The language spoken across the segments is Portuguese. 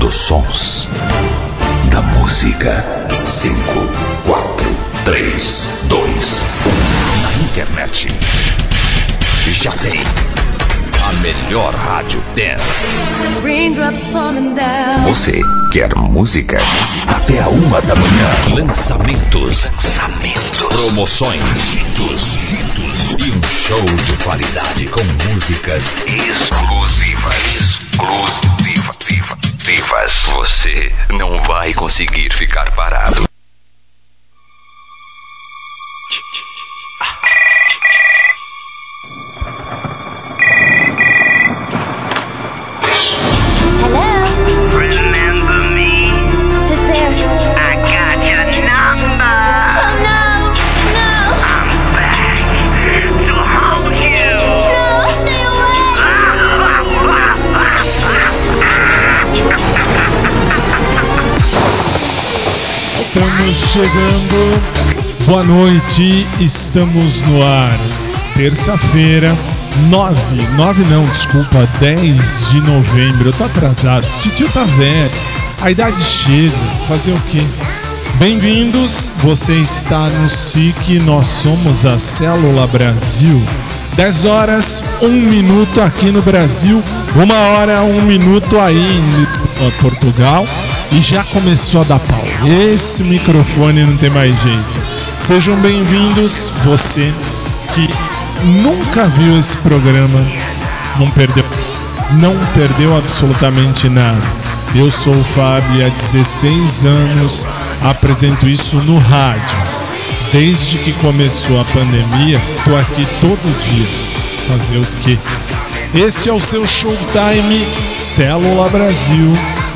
dos sons, da música. 5, 4, 3, 2, 1. Na internet. Já tem a melhor rádio dance. Você quer música? Até a uma da manhã. Lançamentos. Lançamentos. Promoções. E um show de qualidade com músicas exclusivas. Exclusivas. Vivas. Você não vai conseguir ficar parado. Estamos chegando. Boa noite, estamos no ar. Terça-feira, 9, 9 não, desculpa, 10 de novembro. Eu tô atrasado. Titio tá velho. A idade chega. Fazer o quê? Bem-vindos. Você está no SIC. Nós somos a Célula Brasil. 10 horas, 1 minuto aqui no Brasil. Uma hora, 1 minuto aí em Portugal e já começou a dar pau. Esse microfone não tem mais jeito. Sejam bem-vindos, você que nunca viu esse programa, não perdeu, não perdeu absolutamente nada. Eu sou o Fábio há 16 anos apresento isso no rádio. Desde que começou a pandemia, tô aqui todo dia. Fazer o quê? Esse é o seu Showtime Célula Brasil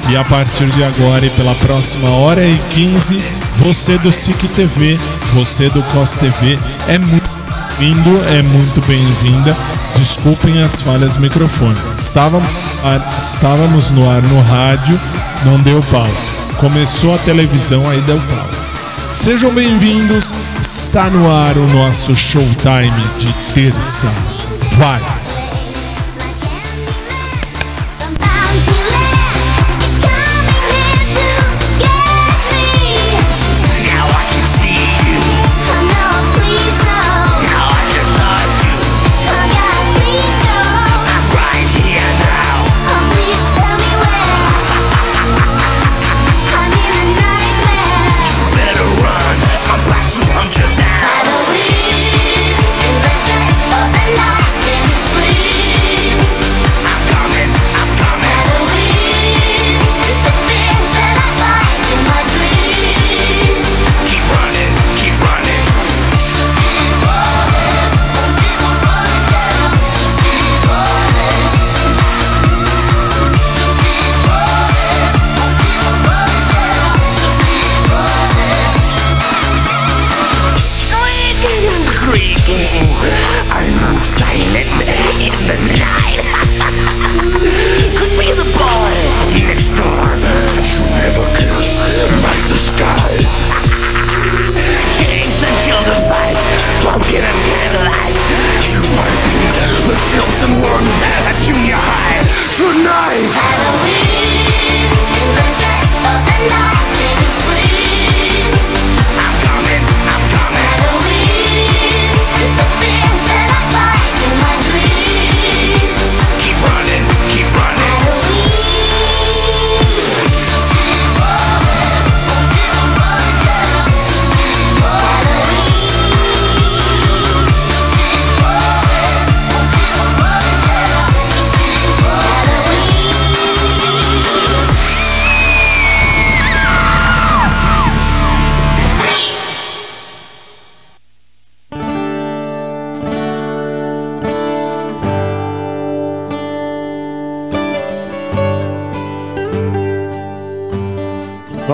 e a partir de agora e pela próxima hora e 15, você do SIC TV, você do COS TV, é muito bem-vindo, é muito bem-vinda. Desculpem as falhas microfone. Estávamos, estávamos no ar no rádio, não deu pau. Começou a televisão, aí deu pau. Sejam bem-vindos, está no ar o nosso showtime de terça. Vai!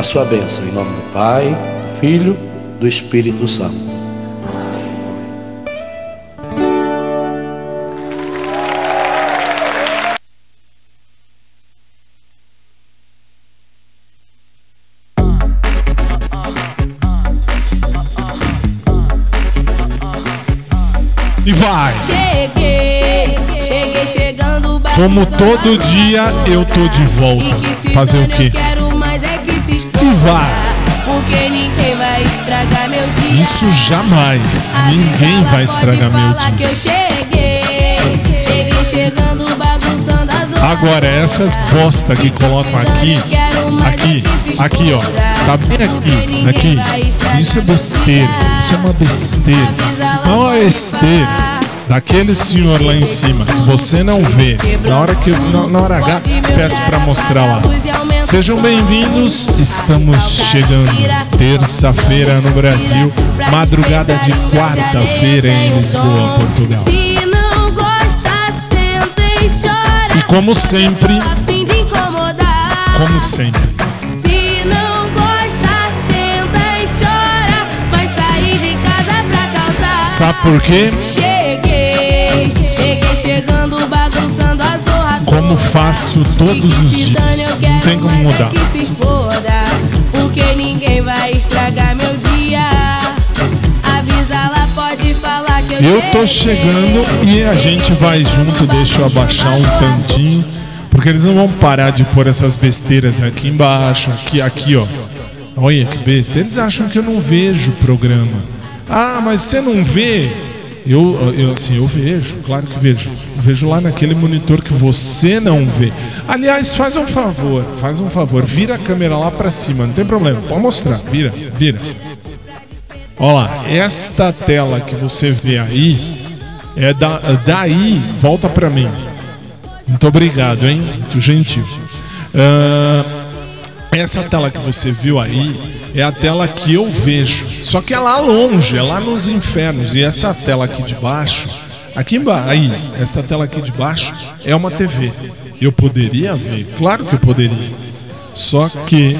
a sua bênção, em nome do Pai, do Filho, do Espírito Santo. E vai! Cheguei, cheguei chegando Como todo dia eu tô de volta. Fazer o quê? Dia. Isso jamais. Ninguém vai estragar meu dia. Agora, essas bosta que colocam aqui, aqui, aqui, ó, tá bem aqui, aqui. Isso é besteira, isso é uma besteira. Não é besteira. Daquele senhor lá em cima, que você não vê. Na hora que eu, na, na hora H, peço pra mostrar lá. Sejam bem-vindos, estamos chegando terça-feira no Brasil, madrugada de quarta-feira em Lisboa, Portugal. E como sempre, como sempre. Se não gosta, Como faço todos os dias. Não tem como mudar. É que se exploda, porque ninguém vai estragar meu dia. Avisa lá, pode falar que eu Eu tô chegando e a gente vai junto, deixa eu abaixar um tantinho, porque eles não vão parar de pôr essas besteiras aqui embaixo, aqui, aqui, ó. Olha que besta. Eles acham que eu não vejo o programa. Ah, mas você não vê? Eu, eu assim, eu vejo, claro que vejo. Vejo lá naquele monitor que você não vê. Aliás, faz um favor, faz um favor, vira a câmera lá pra cima, não tem problema, pode mostrar, vira, vira. Olha lá, esta tela que você vê aí é da, daí, volta pra mim. Muito obrigado, hein? Muito gentil. Ah, essa tela que você viu aí é a tela que eu vejo. Só que é lá longe, é lá nos infernos. E essa tela aqui de baixo, aqui embaixo, aí, essa tela aqui de baixo é uma TV. Eu poderia ver, claro que eu poderia. Só que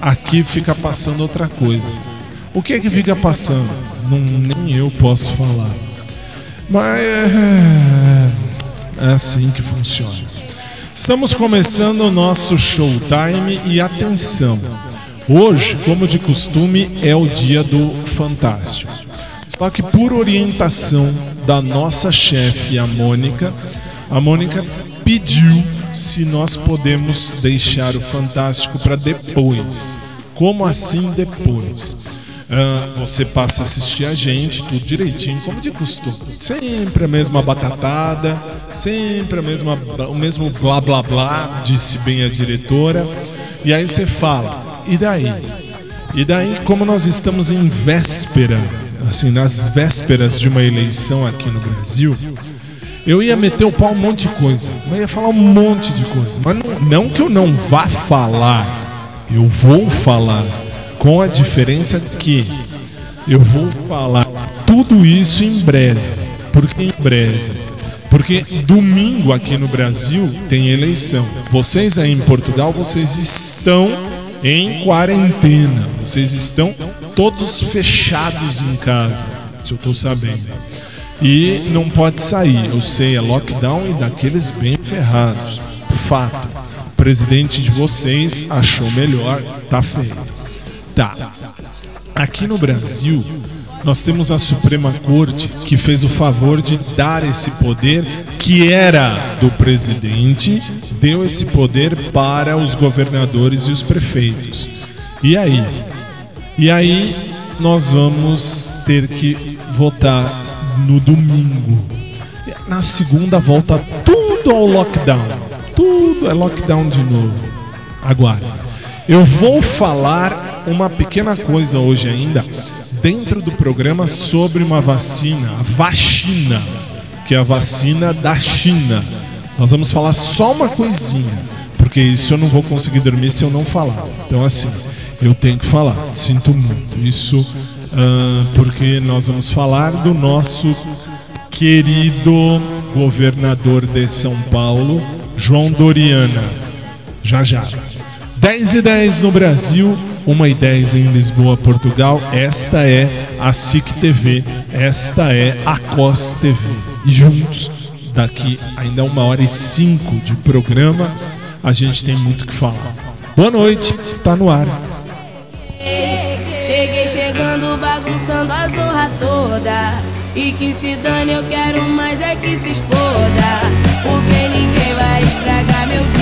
aqui fica passando outra coisa. O que é que fica passando? Não, nem eu posso falar. Mas é, é assim que funciona. Estamos começando o nosso showtime e atenção. Hoje, como de costume, é o dia do Fantástico. Só que por orientação da nossa chefe, a Mônica, a Mônica pediu se nós podemos deixar o Fantástico para depois. Como assim depois? Você passa a assistir a gente, tudo direitinho, como de costume. Sempre a mesma batatada, sempre a mesma, o mesmo blá blá blá, disse bem a diretora. E aí você fala, e daí? E daí, como nós estamos em véspera, assim, nas vésperas de uma eleição aqui no Brasil, eu ia meter o pau um monte de coisa. Eu ia falar um monte de coisa. Mas não, não que eu não vá falar, eu vou falar. Com a diferença que eu vou falar tudo isso em breve. Por que em breve? Porque domingo aqui no Brasil tem eleição. Vocês aí em Portugal, vocês estão em quarentena. Vocês estão todos fechados em casa, se eu tô sabendo. E não pode sair. Eu sei, é lockdown e daqueles bem ferrados. Fato. O presidente de vocês achou melhor, tá feito. Tá. aqui no Brasil, nós temos a Suprema Corte que fez o favor de dar esse poder que era do presidente, deu esse poder para os governadores e os prefeitos. E aí? E aí nós vamos ter que votar no domingo. Na segunda volta tudo ao lockdown. Tudo é lockdown de novo. Aguarde. Eu vou falar uma pequena coisa hoje ainda dentro do programa sobre uma vacina, a vacina, que é a vacina da China. Nós vamos falar só uma coisinha, porque isso eu não vou conseguir dormir se eu não falar. Então, assim, eu tenho que falar, sinto muito. Isso uh, porque nós vamos falar do nosso querido governador de São Paulo, João Doriana. Já já. 10 e 10 no Brasil, 1 e 10 em Lisboa, Portugal. Esta é a SIC TV, esta é a COS TV. E juntos, daqui ainda uma hora e cinco de programa, a gente tem muito que falar. Boa noite, tá no ar. Cheguei chegando, bagunçando a zorra toda. E que se dane, eu quero mais é que se exploda. Porque ninguém vai estragar meu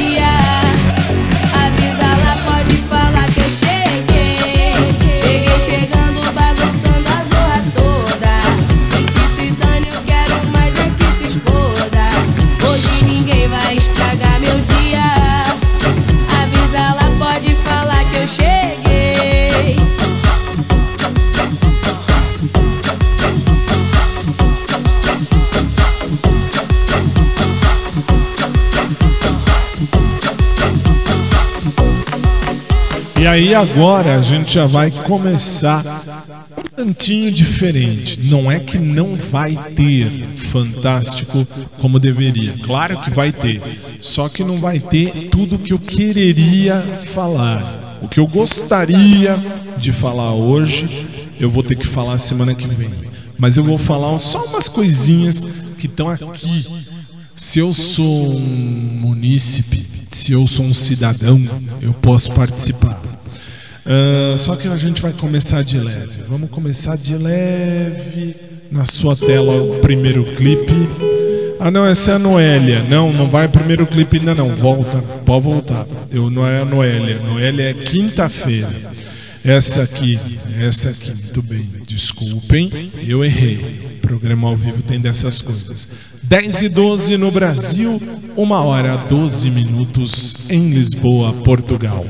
E aí agora a gente já vai começar um tantinho diferente. Não é que não vai ter fantástico como deveria. Claro que vai ter. Só que não vai ter tudo que eu quereria falar. O que eu gostaria de falar hoje, eu vou ter que falar semana que vem. Mas eu vou falar só umas coisinhas que estão aqui. Se eu sou um munícipe, se eu sou um cidadão, eu posso participar. Uh, só que a gente vai começar de leve. Vamos começar de leve. Na sua tela, o primeiro clipe. Ah, não, essa é a Noélia. Não, não vai primeiro clipe ainda não. Volta, pode voltar. Eu não é a Noélia. Noélia é quinta-feira. Essa aqui, essa aqui, muito bem. Desculpem, eu errei. Programa ao vivo tem dessas coisas. 10 e 12 no Brasil, 1 hora 12 minutos em Lisboa, Portugal.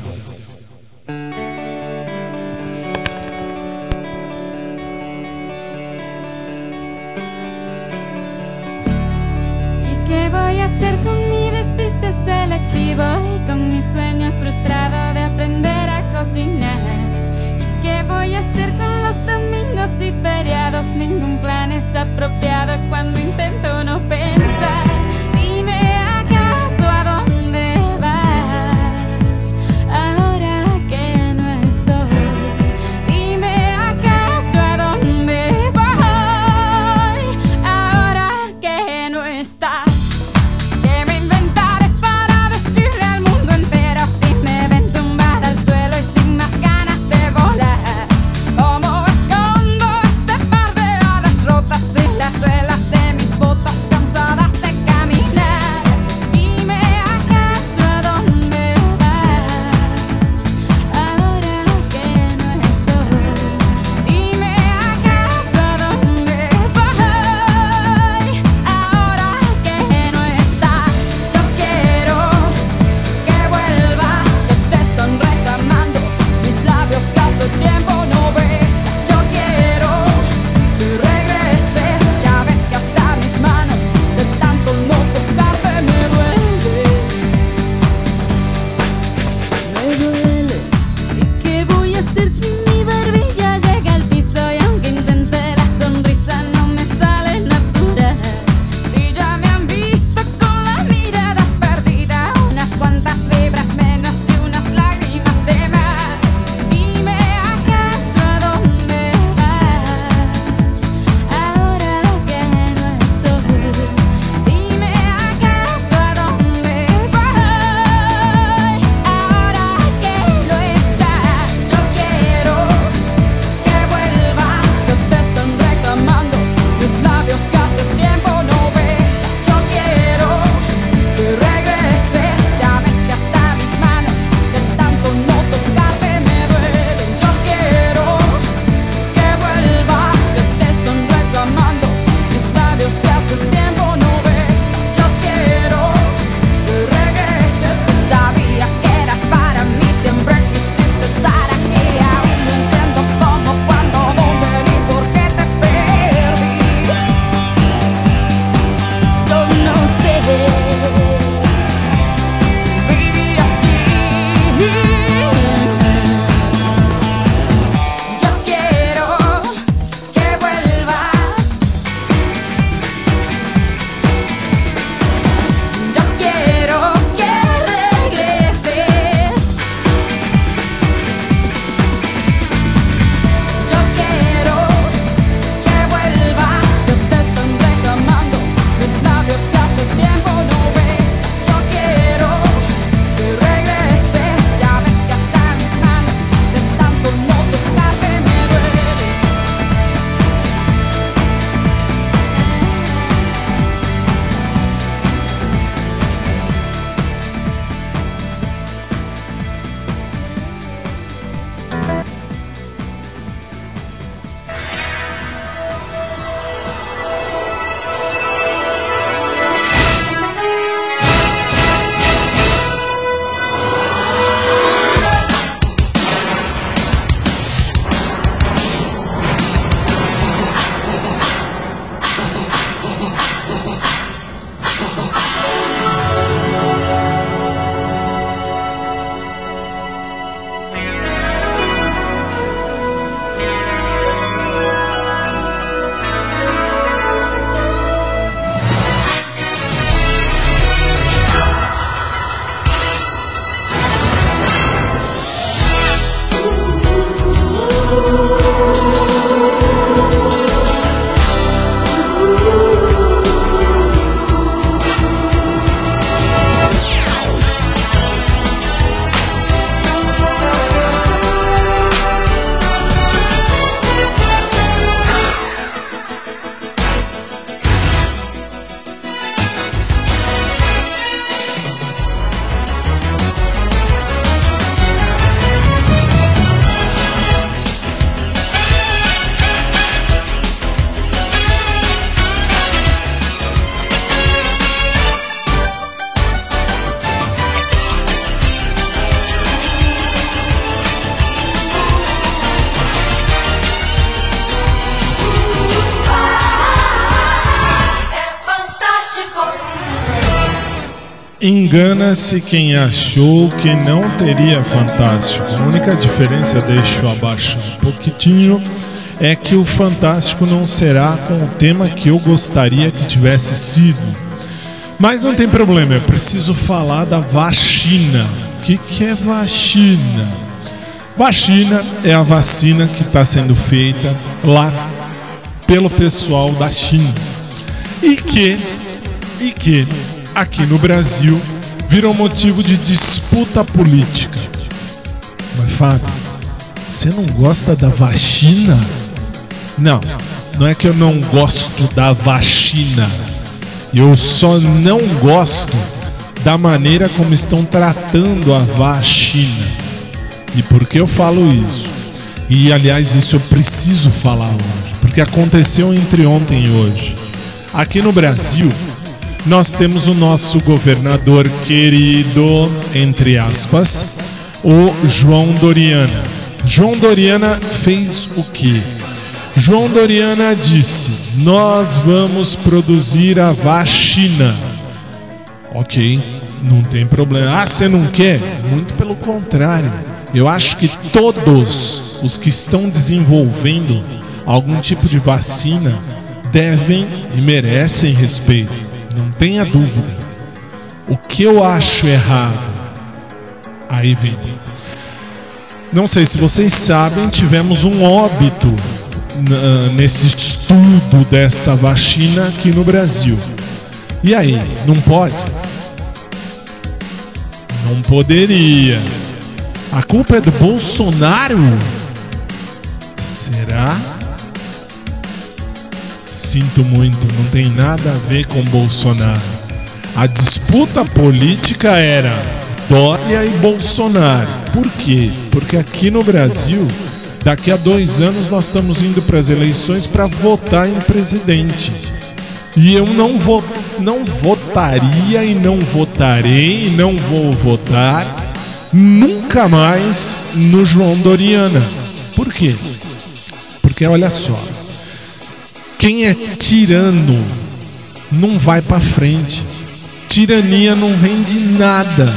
Engana-se quem achou que não teria Fantástico. A única diferença, deixa eu abaixar um pouquinho, é que o Fantástico não será com o tema que eu gostaria que tivesse sido. Mas não tem problema, eu preciso falar da vacina. O que, que é vacina? Vacina é a vacina que está sendo feita lá pelo pessoal da China. E que, e que aqui no Brasil virou motivo de disputa política. Mas Fábio, você não gosta da vacina? Não, não é que eu não gosto da vacina. Eu só não gosto da maneira como estão tratando a vacina. E por que eu falo isso? E aliás, isso eu preciso falar hoje, porque aconteceu entre ontem e hoje. Aqui no Brasil, nós temos o nosso governador querido, entre aspas, o João Doriana. João Doriana fez o que? João Doriana disse: Nós vamos produzir a vacina. Ok, não tem problema. Ah, você não quer? Muito pelo contrário. Eu acho que todos os que estão desenvolvendo algum tipo de vacina devem e merecem respeito. Não tenha dúvida. O que eu acho errado? Aí vem. Não sei se vocês sabem, tivemos um óbito nesse estudo desta vacina aqui no Brasil. E aí, não pode? Não poderia. A culpa é do Bolsonaro? Será? Sinto muito, não tem nada a ver com Bolsonaro. A disputa política era Dória e Bolsonaro. Por quê? Porque aqui no Brasil, daqui a dois anos, nós estamos indo para as eleições para votar em presidente. E eu não, vo não votaria e não votarei e não vou votar nunca mais no João Doriana. Por quê? Porque olha só, quem é tirano não vai para frente. Tirania não rende nada.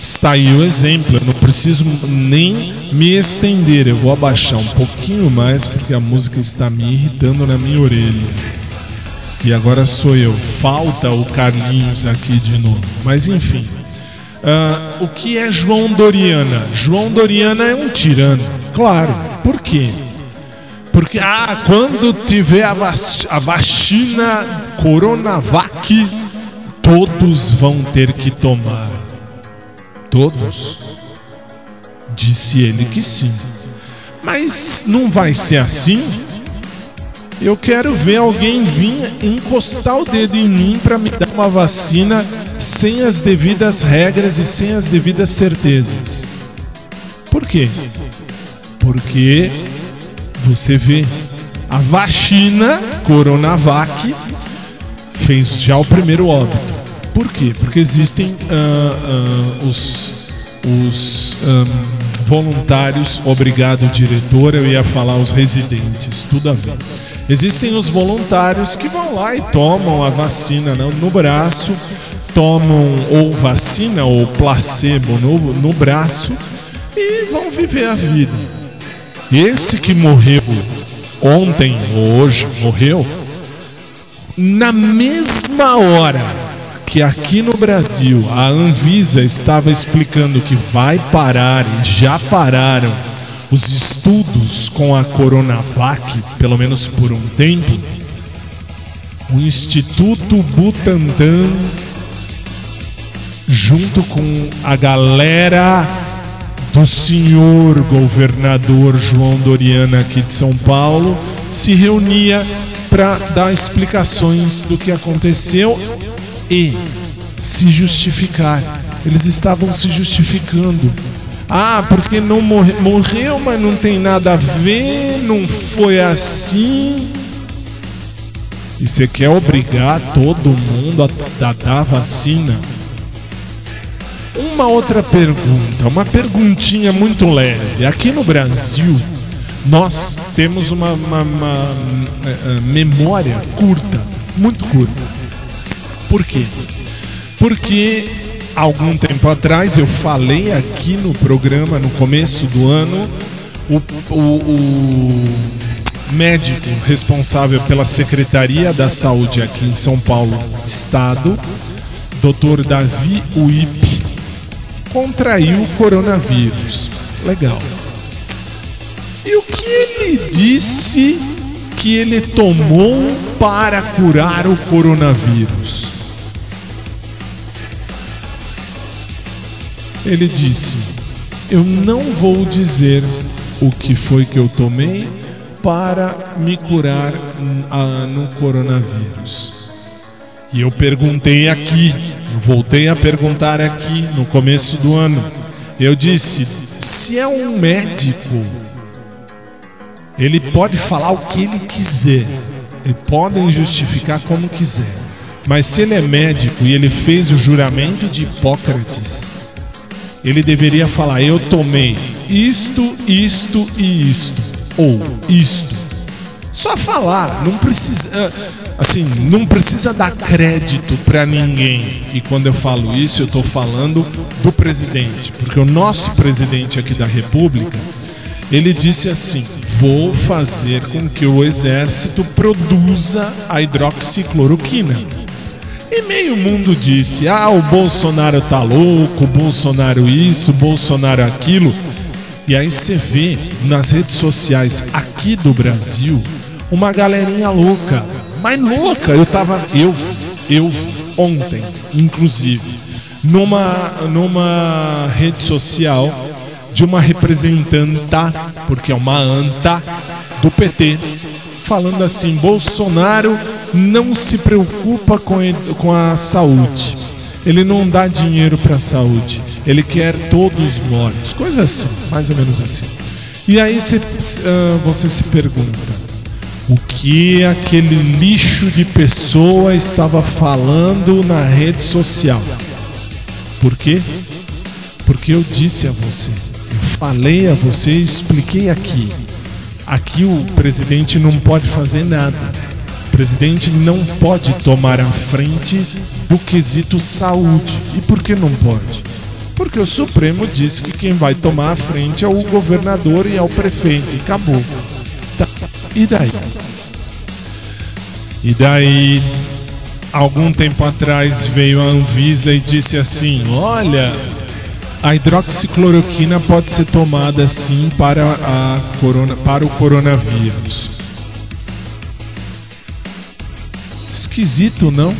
Está aí o exemplo. Eu não preciso nem me estender. Eu vou abaixar um pouquinho mais porque a música está me irritando na minha orelha. E agora sou eu. Falta o Carlinhos aqui de novo. Mas enfim. Uh, o que é João Doriana? João Doriana é um tirano. Claro. Por quê? Porque, ah, quando tiver a, vac a vacina Coronavac, todos vão ter que tomar. Todos? Disse ele que sim. Mas não vai ser assim? Eu quero ver alguém vir encostar o dedo em mim para me dar uma vacina sem as devidas regras e sem as devidas certezas. Por quê? Porque você vê, a vacina Coronavac fez já o primeiro óbito. Por quê? Porque existem uh, uh, os, os um, voluntários, obrigado diretor, eu ia falar os residentes, tudo a ver. Existem os voluntários que vão lá e tomam a vacina no, no braço, tomam ou vacina ou placebo no, no braço e vão viver a vida. Esse que morreu ontem ou hoje morreu, na mesma hora que aqui no Brasil a Anvisa estava explicando que vai parar e já pararam os estudos com a Coronavac, pelo menos por um tempo, o Instituto Butantan, junto com a galera do senhor governador João Doriana aqui de São Paulo se reunia para dar explicações do que aconteceu e se justificar. Eles estavam se justificando. Ah, porque não morre, morreu, mas não tem nada a ver, não foi assim. E você quer obrigar todo mundo a, a dar vacina? Uma outra pergunta, uma perguntinha muito leve. Aqui no Brasil, nós temos uma, uma, uma, uma memória curta, muito curta. Por quê? Porque algum tempo atrás eu falei aqui no programa, no começo do ano, o, o, o médico responsável pela Secretaria da Saúde aqui em São Paulo, Estado, Dr. Davi Uip, contraiu o coronavírus. Legal. E o que ele disse que ele tomou para curar o coronavírus? Ele disse: Eu não vou dizer o que foi que eu tomei para me curar no coronavírus. E eu perguntei aqui, voltei a perguntar aqui no começo do ano. Eu disse: se é um médico, ele pode falar o que ele quiser, ele podem justificar como quiser. Mas se ele é médico e ele fez o juramento de Hipócrates, ele deveria falar: eu tomei isto, isto e isto, ou isto. Só falar, não precisa, ah, assim, não precisa dar crédito para ninguém. E quando eu falo isso, eu estou falando do presidente, porque o nosso presidente aqui da República, ele disse assim: "Vou fazer com que o exército produza a hidroxicloroquina". E meio mundo disse: "Ah, o Bolsonaro tá louco, o Bolsonaro isso, o Bolsonaro aquilo". E aí você vê nas redes sociais aqui do Brasil uma galerinha louca, mas louca. Eu tava, eu, eu ontem, inclusive, numa, numa rede social de uma representanta, porque é uma anta do PT, falando assim: Bolsonaro não se preocupa com, com a saúde. Ele não dá dinheiro para a saúde. Ele quer todos mortos. Coisa assim, mais ou menos assim. E aí você, uh, você se pergunta: o que aquele lixo de pessoa estava falando na rede social. Por quê? Porque eu disse a você, eu falei a você expliquei aqui. Aqui o presidente não pode fazer nada. O presidente não pode tomar a frente do quesito saúde. E por que não pode? Porque o Supremo disse que quem vai tomar a frente é o governador e é o prefeito. E acabou. E daí? E daí, algum tempo atrás, veio a Anvisa e disse assim: Olha, a hidroxicloroquina pode ser tomada sim para, a corona, para o coronavírus. Esquisito, não?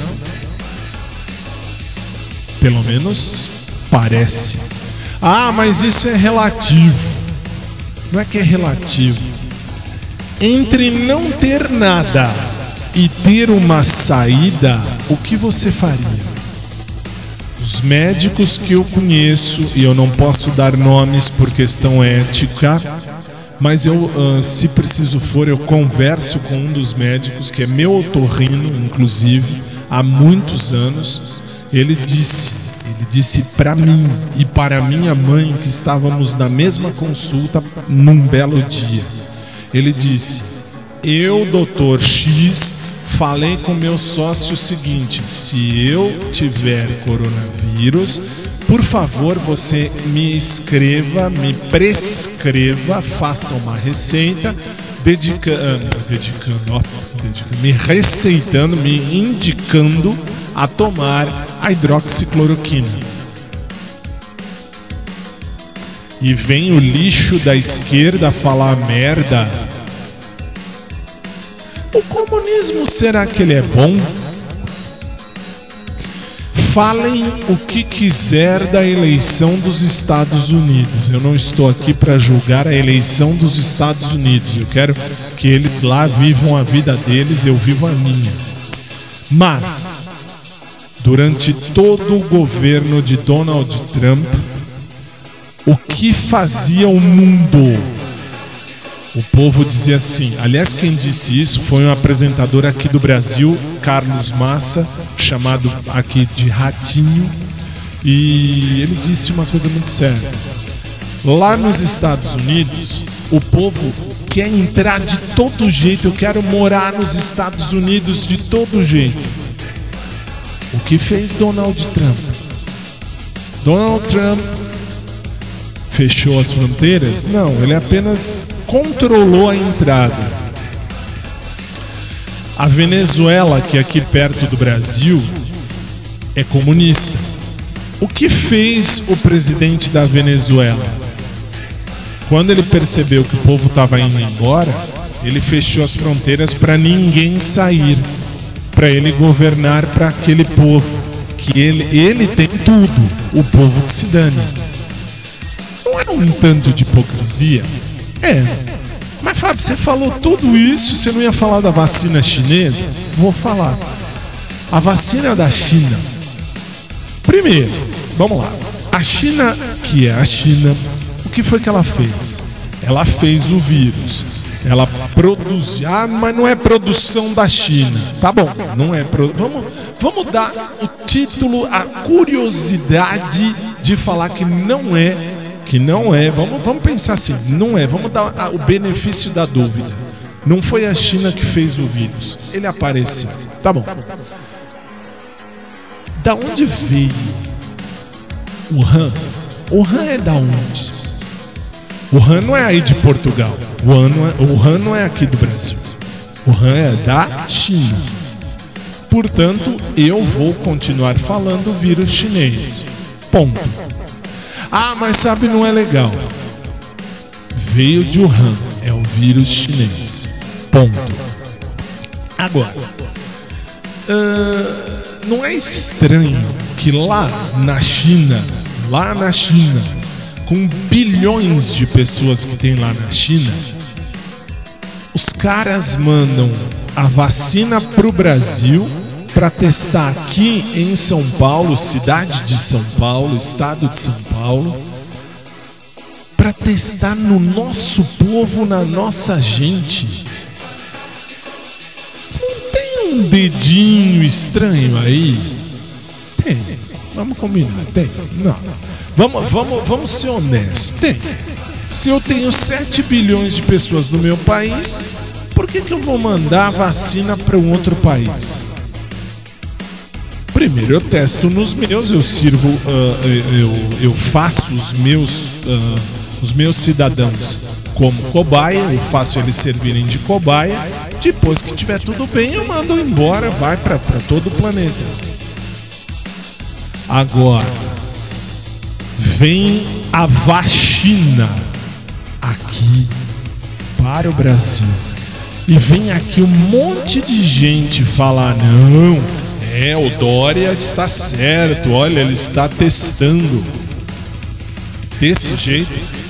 Pelo menos parece. Ah, mas isso é relativo. Não é que é relativo. Entre não ter nada e ter uma saída, o que você faria? Os médicos que eu conheço, e eu não posso dar nomes por questão ética, mas eu, uh, se preciso for, eu converso com um dos médicos, que é meu otorrino, inclusive, há muitos anos. Ele disse, ele disse para mim e para minha mãe, que estávamos na mesma consulta num belo dia. Ele disse: Eu, doutor X, falei com meu sócio o seguinte: se eu tiver coronavírus, por favor, você me escreva, me prescreva, faça uma receita dedicando, dedicando, ó, dedicando, me receitando, me indicando a tomar a hidroxicloroquina. E vem o lixo da esquerda falar merda o comunismo será que ele é bom? Falem o que quiser da eleição dos Estados Unidos. Eu não estou aqui para julgar a eleição dos Estados Unidos. Eu quero que eles lá vivam a vida deles, eu vivo a minha. Mas, durante todo o governo de Donald Trump, o que fazia o mundo o povo dizia assim. Aliás, quem disse isso foi um apresentador aqui do Brasil, Carlos Massa, chamado aqui de Ratinho. E ele disse uma coisa muito séria. Lá nos Estados Unidos, o povo quer entrar de todo jeito. Eu quero morar nos Estados Unidos de todo jeito. O que fez Donald Trump? Donald Trump fechou as fronteiras? Não, ele apenas controlou a entrada. A Venezuela, que é aqui perto do Brasil, é comunista. O que fez o presidente da Venezuela? Quando ele percebeu que o povo estava indo embora, ele fechou as fronteiras para ninguém sair, para ele governar para aquele povo, que ele, ele tem tudo, o povo que se dane. Não é um tanto de hipocrisia? É. Mas Fábio, você falou tudo isso, você não ia falar da vacina chinesa? Vou falar. A vacina da China. Primeiro, vamos lá. A China, que é a China, o que foi que ela fez? Ela fez o vírus ela produz. Ah, mas não é produção da China. Tá bom, não é. Pro... Vamos, vamos dar o título, a curiosidade de falar que não é. Que não é. Vamos, vamos pensar assim, não é. Vamos dar o benefício da dúvida. Não foi a China que fez o vírus. Ele apareceu. Tá bom. Da onde veio o Han? O Han é da onde? O Han não é aí de Portugal. O não é, o Han não é aqui do Brasil. O Han é da China. Portanto, eu vou continuar falando vírus chinês. Ponto. Ah, mas sabe, não é legal. Veio de Wuhan, é o vírus chinês. Ponto. Agora, uh, não é estranho que lá na China, lá na China, com bilhões de pessoas que tem lá na China, os caras mandam a vacina pro Brasil para testar aqui em São Paulo, cidade de São Paulo, estado de São Paulo, para testar no nosso povo, na nossa gente. Não tem um dedinho estranho aí? Tem. Vamos combinar. Tem. Não. Vamos, vamos, vamos ser honestos. Tem. Se eu tenho 7 bilhões de pessoas no meu país, por que, que eu vou mandar vacina para um outro país? Primeiro eu testo nos meus, eu sirvo, uh, eu, eu faço os meus, uh, os meus cidadãos como cobaia, eu faço eles servirem de cobaia. Depois que tiver tudo bem, eu mando embora, vai para todo o planeta. Agora, vem a vacina aqui para o Brasil. E vem aqui um monte de gente falar: não, é, o Dória está certo, olha, ele está testando. Desse jeito.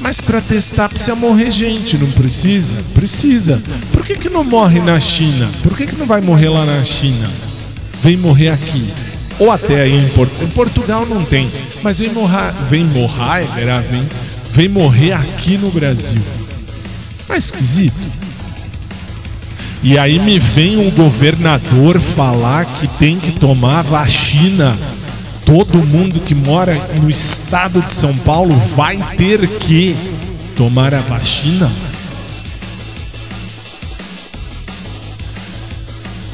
Mas para testar precisa morrer gente, não precisa? Precisa. Por que, que não morre na China? Por que, que não vai morrer lá na China? Vem morrer aqui ou até aí em, Port em Portugal não tem, mas vem morrer, vem morrer, é vem, vem morrer aqui no Brasil. É esquisito. E aí me vem um governador falar que tem que tomar vacina. Todo mundo que mora no estado de São Paulo vai ter que tomar a vacina.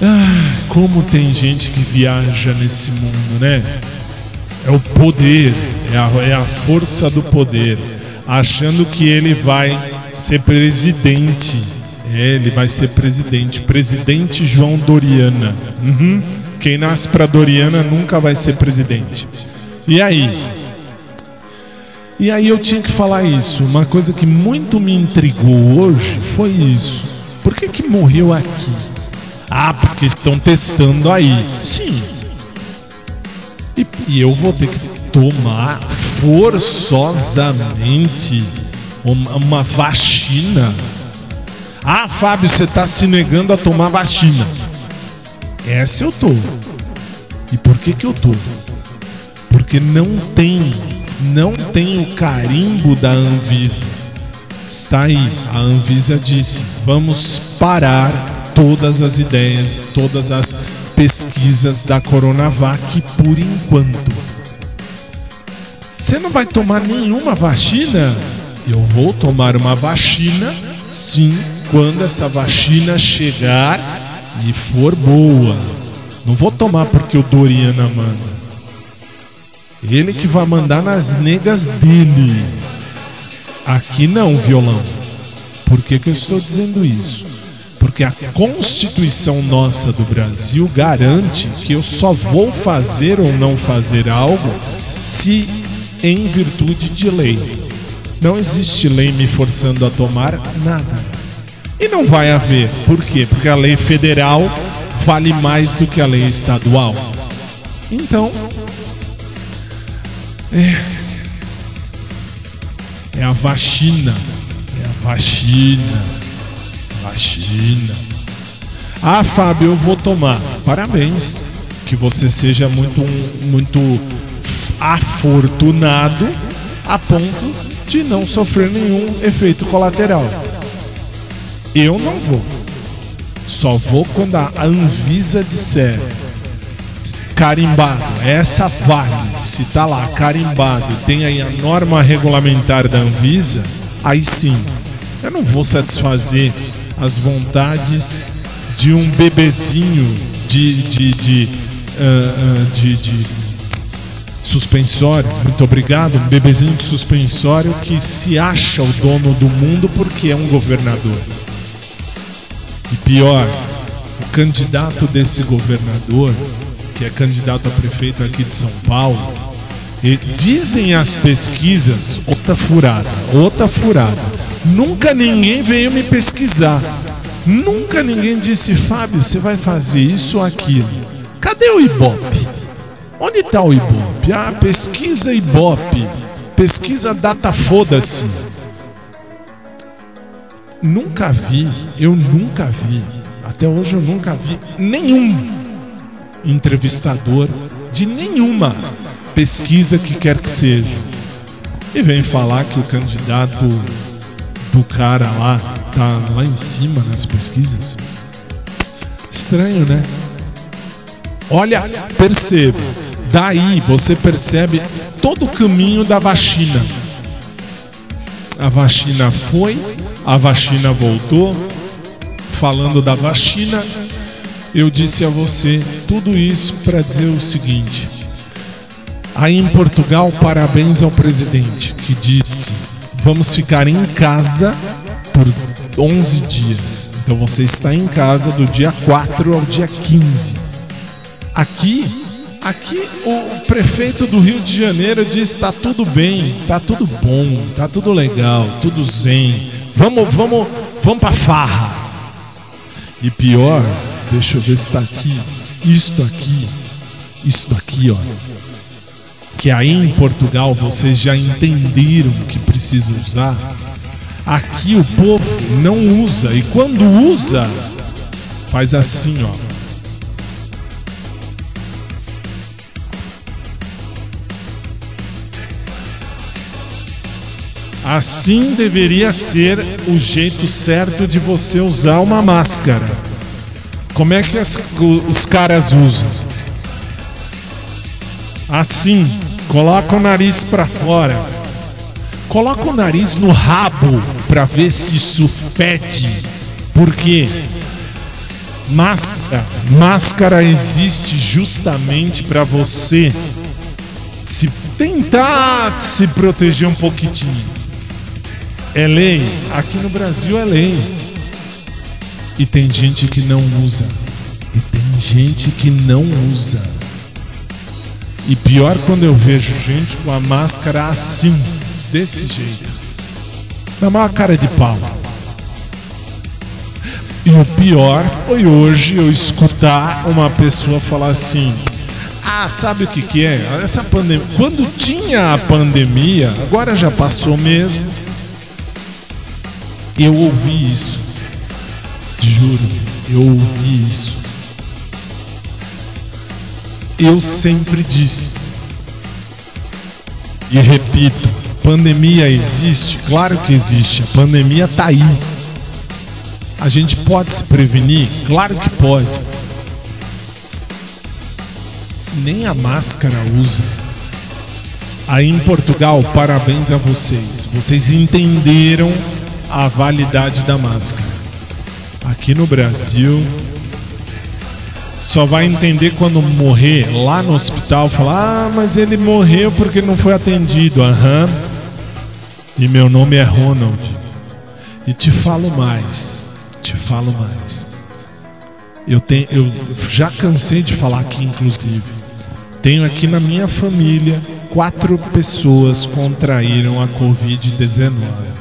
Ah, como tem gente que viaja nesse mundo, né? É o poder, é a, é a força do poder, achando que ele vai ser presidente. Ele vai ser presidente. Presidente João Doriana. Uhum. Quem nasce para Doriana nunca vai ser presidente. E aí? E aí eu tinha que falar isso. Uma coisa que muito me intrigou hoje foi isso. Por que que morreu aqui? Ah, porque estão testando aí. Sim. E, e eu vou ter que tomar forçosamente uma, uma vacina. Ah, Fábio, você está se negando a tomar vacina. Essa eu tô. E por que que eu tô? Porque não tem, não tem o carimbo da Anvisa. Está aí, a Anvisa disse: vamos parar todas as ideias, todas as pesquisas da Coronavac por enquanto. Você não vai tomar nenhuma vacina? Eu vou tomar uma vacina, sim, quando essa vacina chegar e for boa. Não vou tomar porque o Doriana manda. Ele que vai mandar nas negas dele. Aqui não, violão. Por que, que eu estou dizendo isso? Porque a Constituição nossa do Brasil garante que eu só vou fazer ou não fazer algo se em virtude de lei. Não existe lei me forçando a tomar nada. E não vai haver. Por quê? Porque a lei federal vale mais do que a lei estadual. Então, é, é a vacina. É a vacina. Vacina. Ah, Fábio, eu vou tomar. Parabéns. Que você seja muito, muito afortunado a ponto de não sofrer nenhum efeito colateral. Eu não vou. Só vou quando a Anvisa disser carimbado, essa vale. Se tá lá carimbado, tem aí a norma regulamentar da Anvisa, aí sim. Eu não vou satisfazer as vontades de um bebezinho de de de, uh, uh, de, de suspensório. Muito obrigado, um bebezinho de suspensório que se acha o dono do mundo porque é um governador. E pior, o candidato desse governador, que é candidato a prefeito aqui de São Paulo, e dizem as pesquisas, outra furada, outra furada. Nunca ninguém veio me pesquisar. Nunca ninguém disse, Fábio, você vai fazer isso ou aquilo. Cadê o Ibope? Onde está o Ibope? Ah, pesquisa Ibope. Pesquisa data foda-se. Nunca vi, eu nunca vi, até hoje eu nunca vi nenhum entrevistador de nenhuma pesquisa que quer que seja. E vem falar que o candidato do cara lá tá lá em cima nas pesquisas. Estranho, né? Olha, perceba. Daí você percebe todo o caminho da vacina. A vacina foi, a vacina voltou. Falando da vacina, eu disse a você tudo isso para dizer o seguinte. Aí em Portugal, parabéns ao presidente que disse: vamos ficar em casa por 11 dias. Então você está em casa do dia 4 ao dia 15. Aqui Aqui o prefeito do Rio de Janeiro diz: está tudo bem, está tudo bom, está tudo legal, tudo zen. Vamos, vamos, vamos para farra. E pior, deixa eu ver se está aqui, isto aqui, isto aqui, ó. Que aí em Portugal vocês já entenderam que precisa usar. Aqui o povo não usa e quando usa, faz assim, ó. Assim deveria ser o jeito certo de você usar uma máscara. Como é que as, os caras usam? Assim, coloca o nariz para fora. Coloca o nariz no rabo para ver se isso fede. Por quê? Máscara, máscara existe justamente para você se tentar se proteger um pouquinho. É lei? Aqui no Brasil é lei. E tem gente que não usa. E tem gente que não usa. E pior quando eu vejo gente com a máscara assim, desse jeito. Na maior cara de pau. E o pior foi hoje eu escutar uma pessoa falar assim: Ah, sabe o que, que é? Essa pandemia. Quando tinha a pandemia, agora já passou mesmo eu ouvi isso. Juro, eu ouvi isso. Eu sempre disse. E repito, pandemia existe? Claro que existe. A pandemia tá aí. A gente pode se prevenir? Claro que pode. Nem a máscara usa. Aí em Portugal, parabéns a vocês. Vocês entenderam a validade da máscara. Aqui no Brasil, só vai entender quando morrer lá no hospital. Falar, ah, mas ele morreu porque não foi atendido. Aham. E meu nome é Ronald. E te falo mais. Te falo mais. Eu, tenho, eu já cansei de falar aqui, inclusive. Tenho aqui na minha família quatro pessoas contraíram a Covid-19.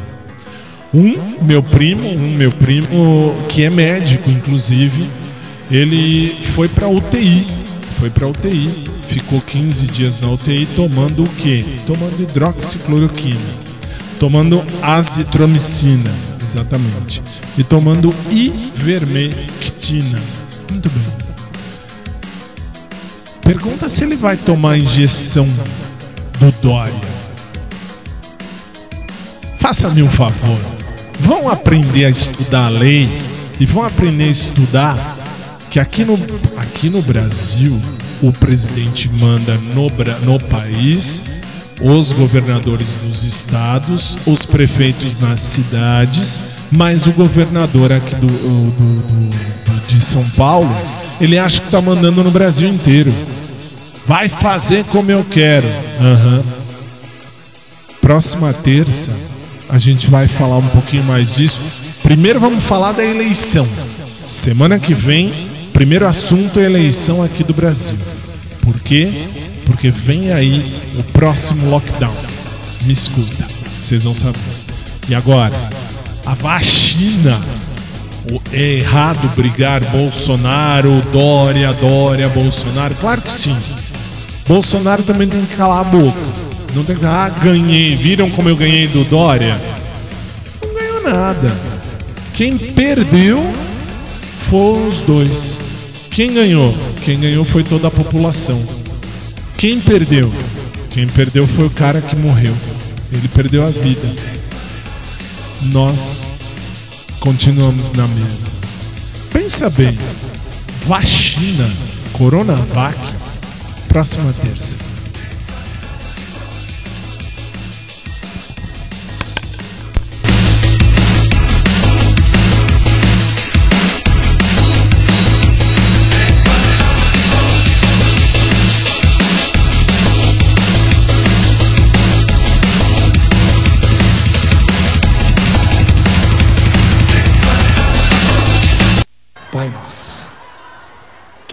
Um, meu primo, um meu primo que é médico, inclusive, ele foi para UTI, foi para UTI, ficou 15 dias na UTI tomando o quê? Tomando hidroxicloroquina, tomando azitromicina, exatamente, e tomando ivermectina. Muito bem. Pergunta se ele vai tomar a injeção do Dória. Faça-me um favor. Vão aprender a estudar a lei e vão aprender a estudar que aqui no, aqui no Brasil o presidente manda no, no país, os governadores dos estados, os prefeitos nas cidades, mas o governador aqui do, do, do de São Paulo, ele acha que está mandando no Brasil inteiro. Vai fazer como eu quero. Uhum. Próxima terça a gente vai falar um pouquinho mais disso. Primeiro vamos falar da eleição. Semana que vem, primeiro assunto é eleição aqui do Brasil. Por quê? Porque vem aí o próximo lockdown. Me escuta, vocês vão saber. E agora, a vacina. É errado brigar Bolsonaro, Dória, Dória, Bolsonaro? Claro que sim. Bolsonaro também tem que calar a boca. Não tem que. Ah, ganhei. Viram como eu ganhei do Dória? Não ganhou nada. Quem perdeu foram os dois. Quem ganhou? Quem ganhou foi toda a população. Quem perdeu? Quem perdeu foi o cara que morreu. Ele perdeu a vida. Nós continuamos na mesma. Pensa bem. Vacina, Coronavac, próxima terça.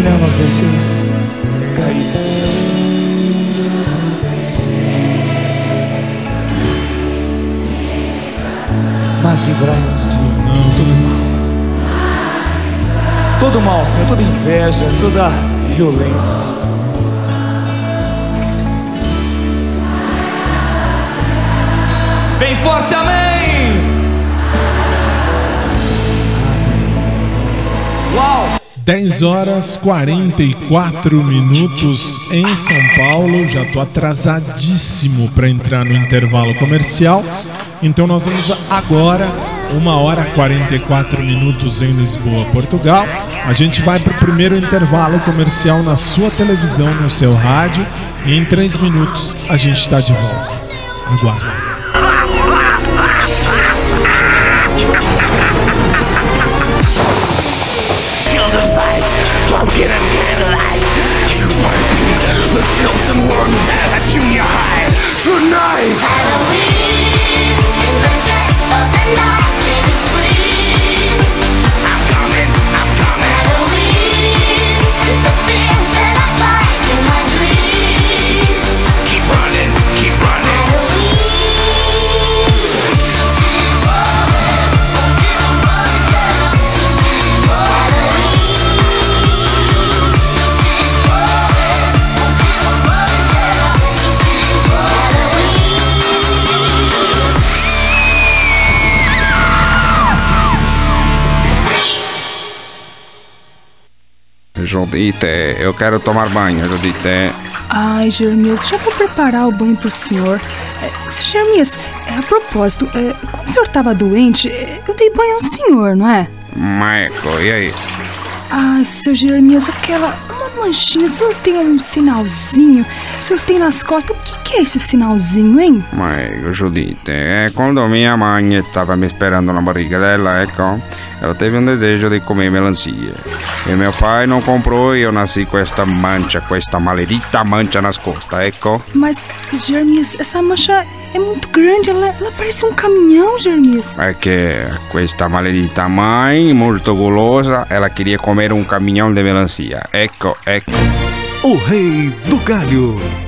Deixeis cair. Mas livrai-nos de todo mal. Todo mal, Senhor, toda inveja, toda violência. Bem forte, amém! 10 horas 44 minutos em São Paulo. Já tô atrasadíssimo para entrar no intervalo comercial. Então nós vamos agora, 1 hora 44 minutos em Lisboa, Portugal. A gente vai para o primeiro intervalo comercial na sua televisão, no seu rádio. E em 3 minutos a gente está de volta. Aguarde. Pumpkin and candlelight. You might be the chosen one at junior high tonight. Halloween, in the dead of the night, Judite, eu quero tomar banho, Judite. Ai, Jeremias, já vou preparar o banho pro senhor. É, seu Jeremias, é, a propósito, é, quando o senhor estava doente, é, eu dei banho no senhor, não é? Marco, e aí? Ai, seu Jeremias, aquela. Uma manchinha, o senhor tem um sinalzinho? O senhor tem nas costas? O que, que é esse sinalzinho, hein? Marco, Judite, é quando minha mãe estava me esperando na barriga dela, ecco, ela teve um desejo de comer melancia. E meu pai não comprou e eu nasci com esta mancha, com esta maledita mancha nas costas, ecco. Mas, Jeremias, essa mancha é muito grande, ela, ela parece um caminhão, Jeremias. É que questa maledita mãe, muito gulosa, ela queria comer um caminhão de melancia. Ecco, ecco. O Rei do Galho.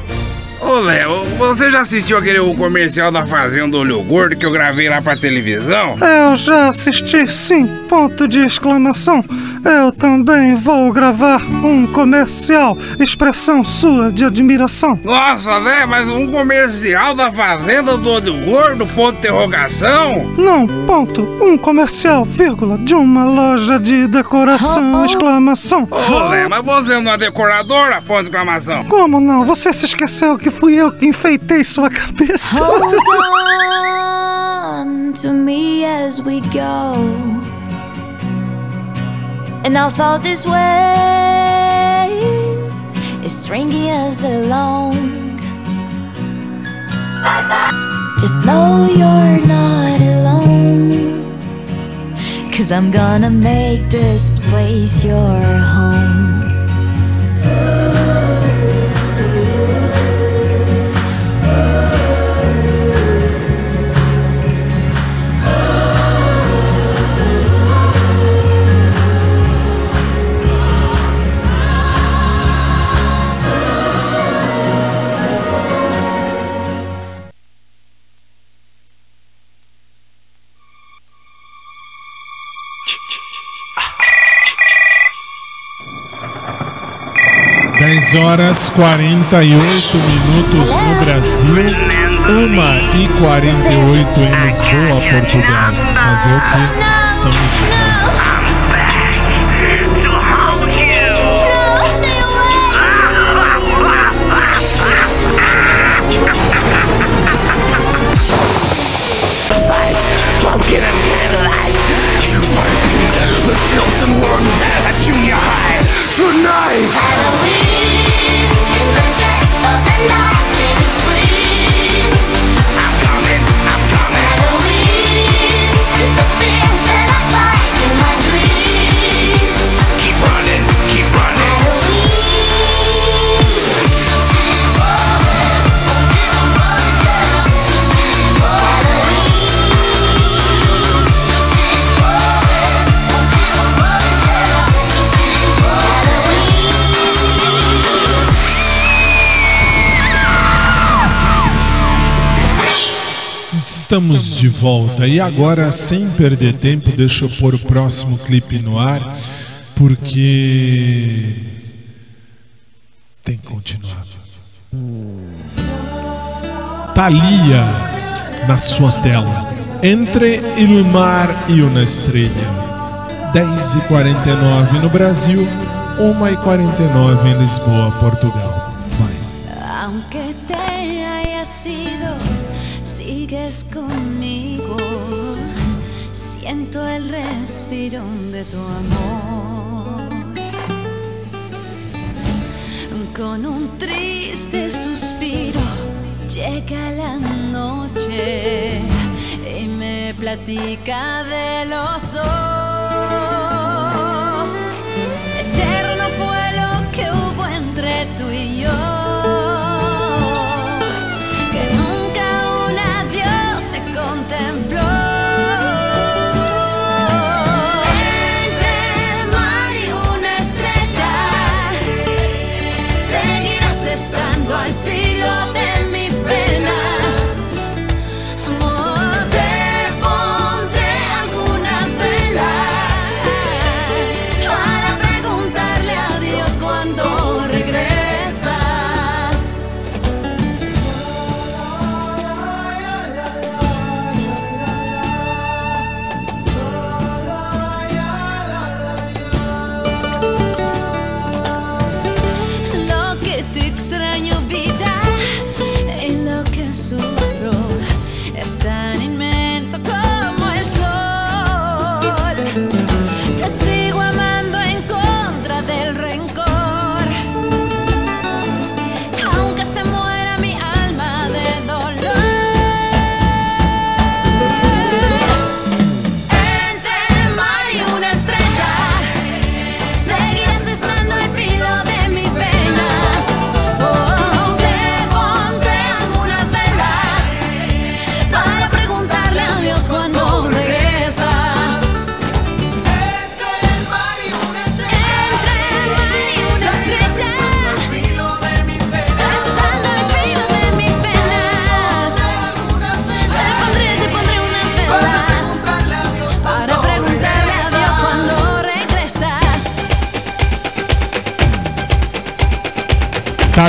Ô Léo, você já assistiu aquele comercial da Fazenda Olho Gordo que eu gravei lá pra televisão? Eu já assisti, sim. Ponto de exclamação. Eu também vou gravar um comercial. Expressão sua de admiração. Nossa, né? Mas um comercial da Fazenda do Olho Gordo, ponto de interrogação? Não, ponto. Um comercial, vírgula, de uma loja de decoração, exclamação. Ô Léo, mas você não é decoradora, ponto de exclamação? Como não? Você se esqueceu que fui eu que enfeitei sua cabeça. Hold on to me as we go. And I'll thought this way is stringing us along. Just know you're not alone. Cause I'm gonna make this place your home. 10 horas 48 minutos no Brasil, 1 e 48 em Lisboa, Portugal. Fazer o que? Estamos pumpkin and one at junior high tonight. Halloween, Estamos de volta e agora, sem perder tempo, deixa eu pôr o próximo clipe no ar, porque tem que continuar. Thalia na sua tela, entre il mar e uma estrela. 10h49 no Brasil, 1h49 em Lisboa, Portugal. Vai. Sigues conmigo. Siento el respiro de tu amor. Con un triste suspiro llega la noche y me platica de los dos. Eterno fue lo que hubo entre tú y yo.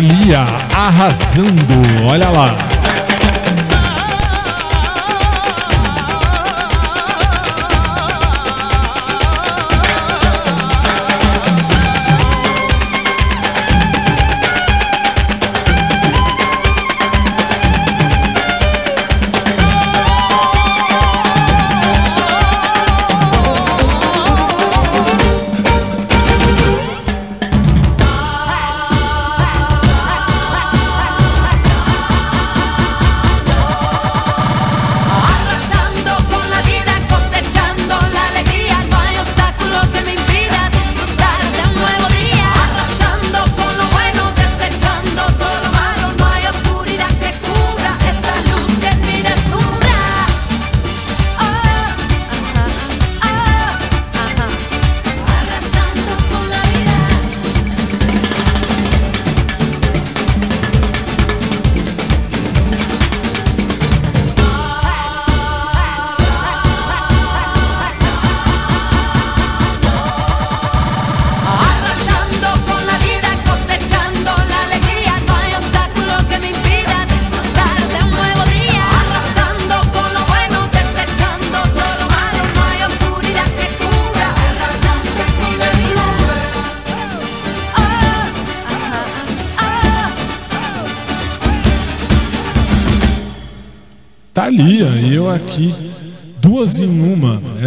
Thalia arrasando, olha lá.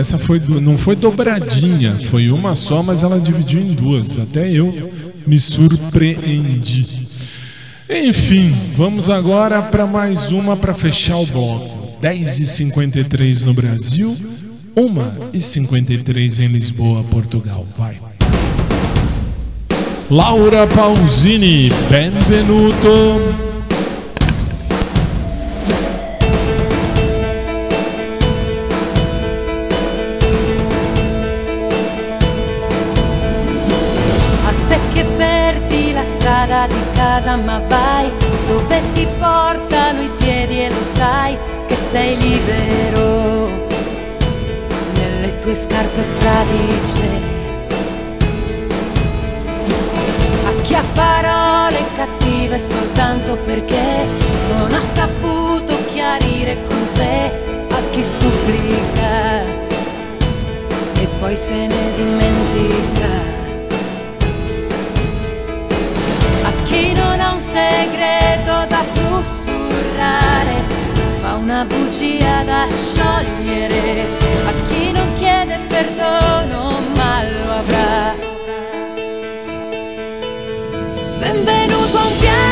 Essa foi do- não foi dobradinha, foi uma só, mas ela dividiu em duas. Até eu me surpreendi. Enfim, vamos agora para mais uma para fechar o bloco. 10h53 no Brasil, 1h53 em Lisboa, Portugal. Vai. Laura Pausini, benvenuto. Casa ma vai dove ti portano i piedi e lo sai che sei libero nelle tue scarpe fradice. A chi ha parole cattive soltanto perché non ha saputo chiarire con sé a chi supplica e poi se ne dimentica. Segreto da sussurrare, ma una bugia da sciogliere. A chi non chiede perdono, ma lo avrà. Benvenuto a un pianto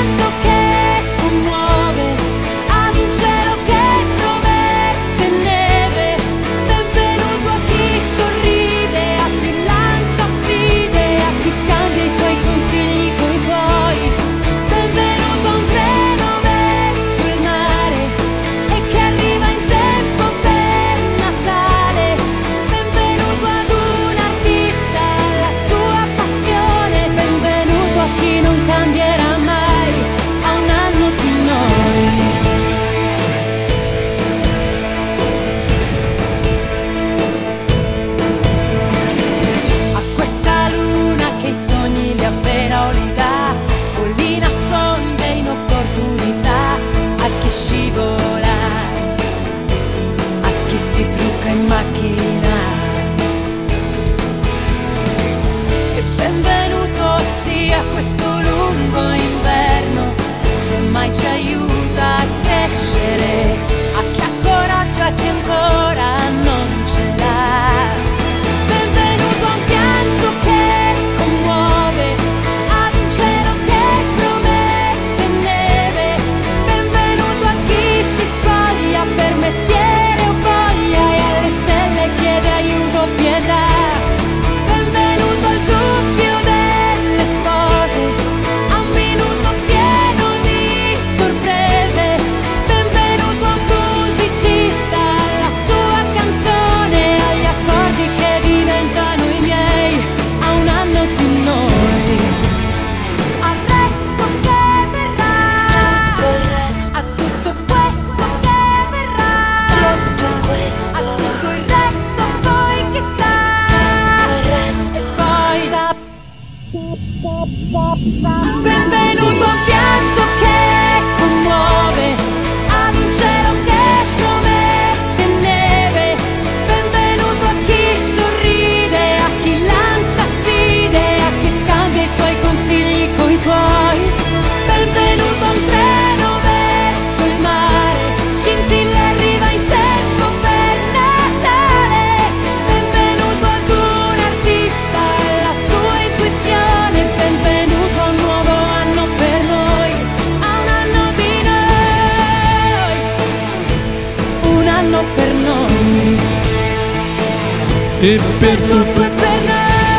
E per tutto e per noi,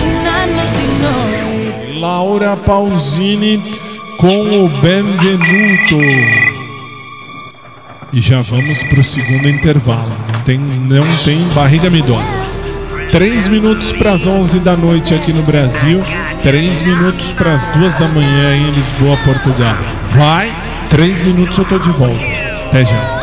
un anno di noi. Laura Pausini com o Benvenuto. E já vamos pro segundo intervalo. Não tem, não tem barriga me dói. Três minutos para as 11 da noite aqui no Brasil. Três minutos para as duas da manhã em Lisboa, Portugal. Vai, três minutos eu tô de volta. Até já.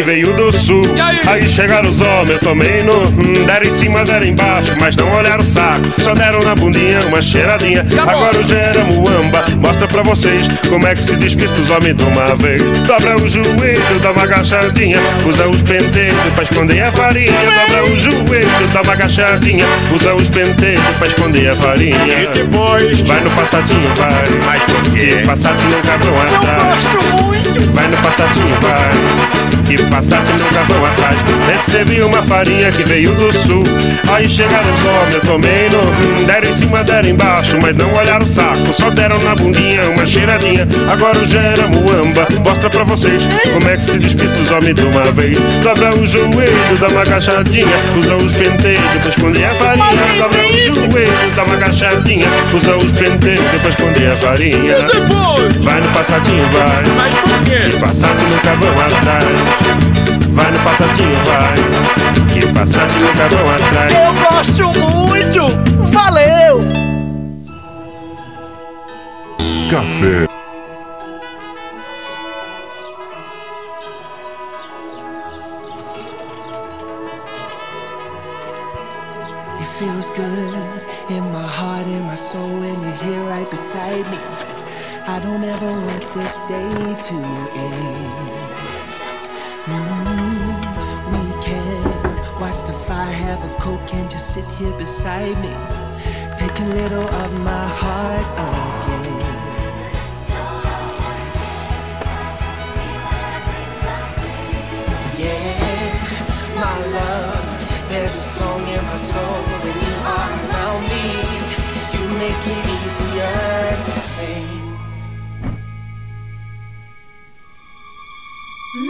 Que veio do sul. Aí? chegaram os homens, eu tomei no. hum, Deram em cima, deram embaixo, mas não olharam o saco. Só deram na bundinha uma cheiradinha. Agora o gera muamba mostra pra vocês como é que se despista os homens de uma vez. Dobra o joelho, dá uma agachadinha. Usa os penteiros pra esconder a farinha. Dobra o joelho, dá uma agachadinha. Usa os penteiros pra esconder a farinha. E depois vai no passadinho, vai. Mas por quê? Passadinho cabrão atrás. Vai no passadinho, vai. Que passadinho cabrão atrás. Recebi uma farinha que veio do sul. Aí chegaram os homens, eu tomei no. hum, Deram em cima, deram embaixo, mas não olharam o saco. Só deram na bundinha uma cheiradinha. Agora o gera muamba mostra pra vocês como é que se despista os homens de uma vez. Dobra o joelho, dá uma agachadinha. Usa os penteiros pra esconder a farinha. Dobra o joelho, dá uma agachadinha. Usa os penteiros pra esconder a farinha. Vai no passadinho, vai. Mas por quê? Que passadinho nunca vão atrás. Vai no passadinho, vai. Que passadinho nunca vão atrás. Eu gosto muito! Valeu! Café. It feels good in my heart and my soul when you're here right beside me. I don't ever want this day to end. We can watch the fire, have a coke, and just sit here beside me. Take a little of my heart again. Yeah, my love. There's a song in my soul when you are around me. You make it easier to sing. 11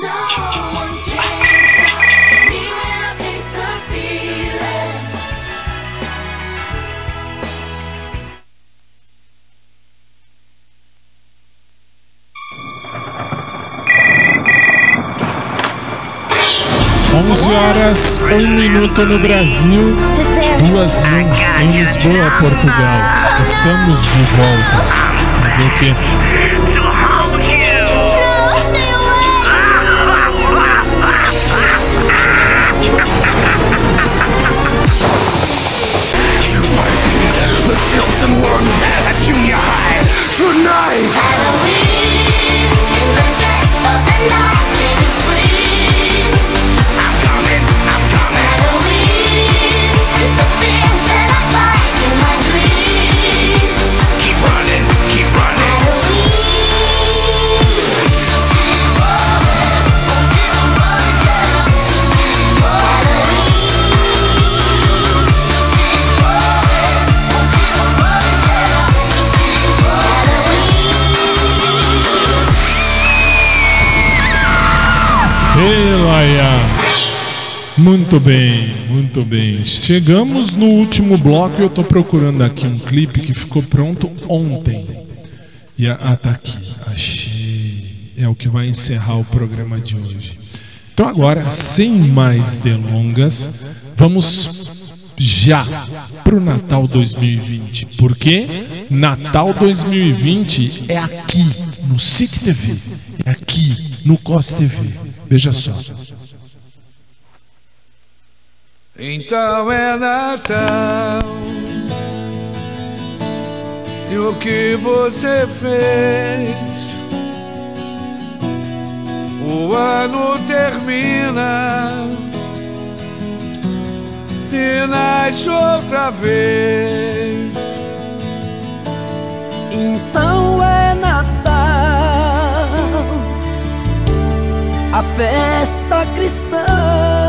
horas, 1 minuto no Brasil, 2 e 1 em Lisboa, Portugal. Estamos de volta. Fazer o quê? Muito bem, muito bem. Chegamos no último bloco e eu tô procurando aqui um clipe que ficou pronto ontem. E a, ah, tá aqui. Achei. É o que vai encerrar o programa de hoje. Então agora, sem mais delongas, vamos já pro Natal 2020. Porque Natal 2020 é aqui no SIC TV, é aqui no COS TV. Veja só. Então é Natal. E o que você fez? O ano termina e nasce outra vez. Então é Natal, a festa cristã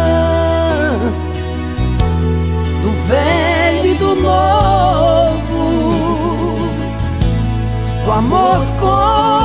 velho e do novo, do amor como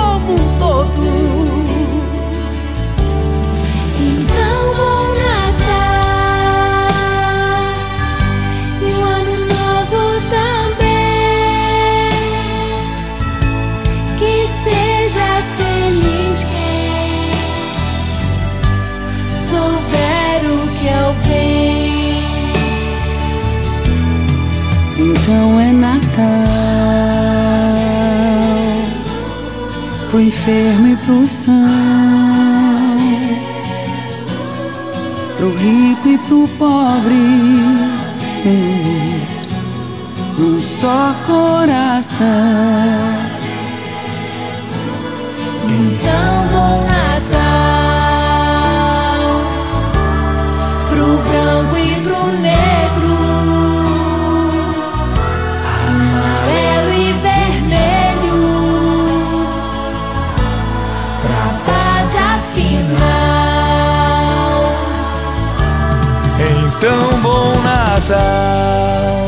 Pro enfermo e pro são. pro rico e pro pobre, hum, num só coração. Então, bom Natal pro branco e pro negro, Natal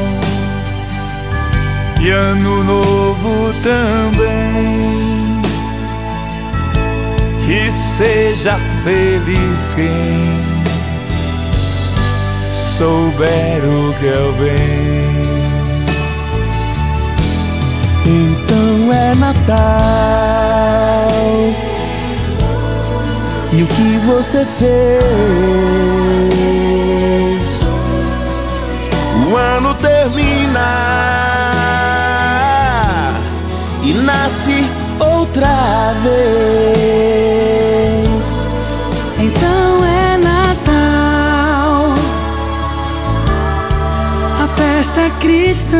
e Ano Novo também. Que seja feliz quem souber o que é o bem. Então é Natal. E o que você fez? O ano termina. E nasce outra vez. Então é Natal, a festa cristã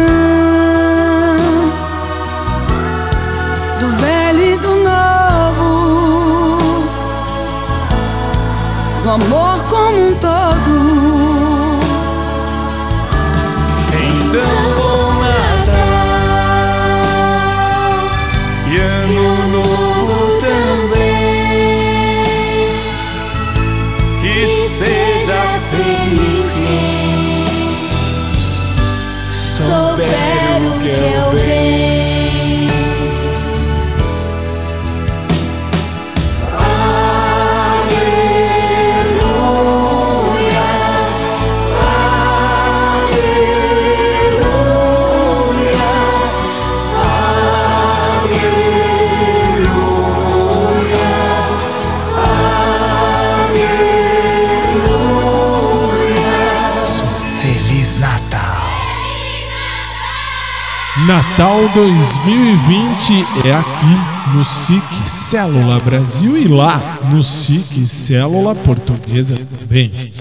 Natal 2020 é aqui no SIC Célula Brasil e lá no SIC Célula Portuguesa também.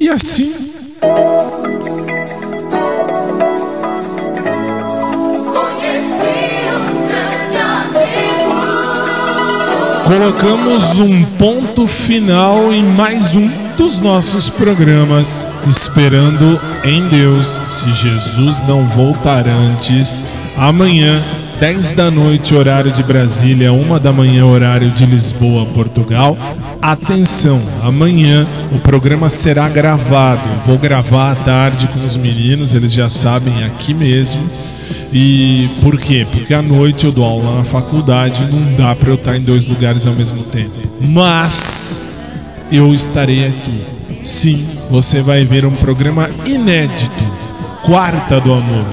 E assim colocamos um ponto final em mais um dos nossos programas, esperando em Deus, se Jesus não voltar antes, amanhã, 10 da noite, horário de Brasília, 1 da manhã, horário de Lisboa, Portugal. Atenção, amanhã o programa será gravado. Vou gravar à tarde com os meninos, eles já sabem aqui mesmo. E por quê? Porque à noite eu dou aula na faculdade, não dá para eu estar em dois lugares ao mesmo tempo. Mas eu estarei aqui. Sim, você vai ver um programa inédito, Quarta do Amor.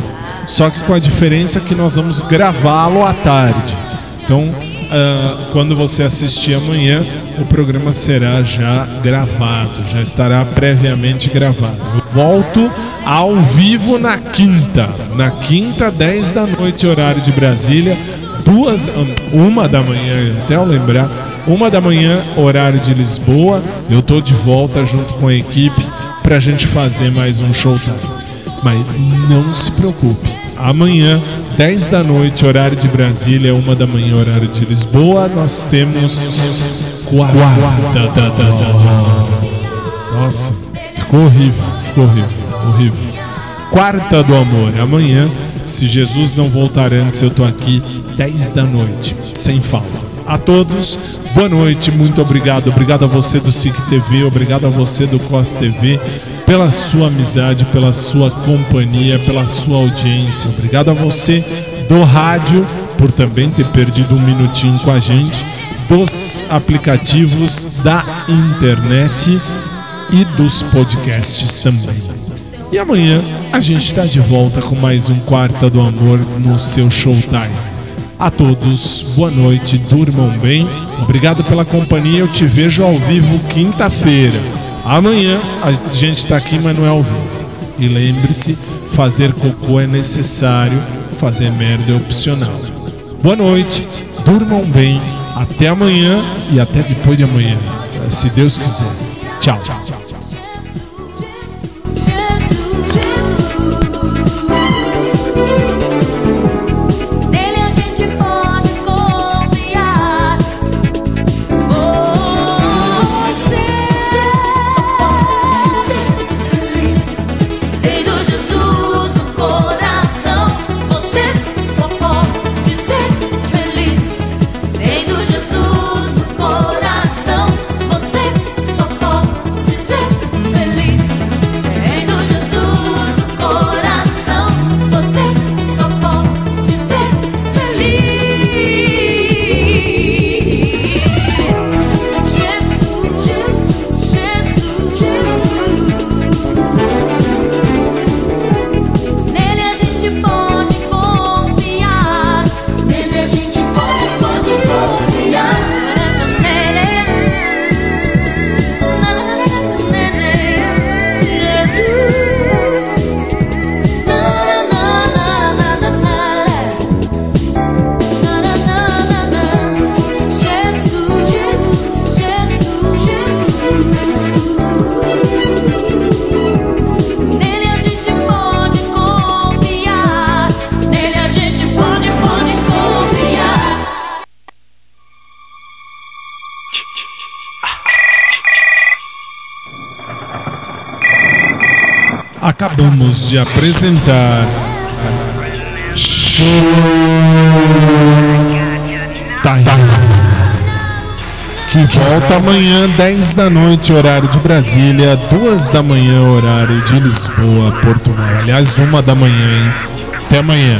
Só que com a diferença que nós vamos gravá-lo à tarde. Então, ah, quando você assistir amanhã, o programa será já gravado, já estará previamente gravado. Eu volto ao vivo na quinta. Na quinta, 10 da noite, horário de Brasília, duas, uma da manhã, até eu lembrar, uma da manhã, horário de Lisboa. Eu tô de volta junto com a equipe pra gente fazer mais um showtime. Mas não se preocupe. Amanhã, 10 da noite, horário de Brasília, uma da manhã, horário de Lisboa, nós temos quarta. Nossa, ficou horrível, ficou horrível, horrível. Quarta do amor. Amanhã, se Jesus não voltar antes, eu tô aqui 10 da noite, sem falta. A todos, boa noite, muito obrigado. Obrigado a você do SIC TV, obrigado a você do COS TV pela sua amizade, pela sua companhia, pela sua audiência. Obrigado a você do rádio por também ter perdido um minutinho com a gente, dos aplicativos da internet e dos podcasts também. E amanhã a gente está de volta com mais um Quarta do Amor no seu Showtime. A todos, boa noite, durmam bem. Obrigado pela companhia. Eu te vejo ao vivo quinta-feira. Amanhã a gente está aqui, mas não é ao vivo. E lembre-se: fazer cocô é necessário, fazer merda é opcional. Boa noite, durmam bem. Até amanhã e até depois de amanhã, se Deus quiser. Tchau. de apresentar tá que volta amanhã 10 da noite horário de Brasília, 2 da manhã horário de Lisboa, Portugal. Aliás, 1 da manhã, hein? Até amanhã.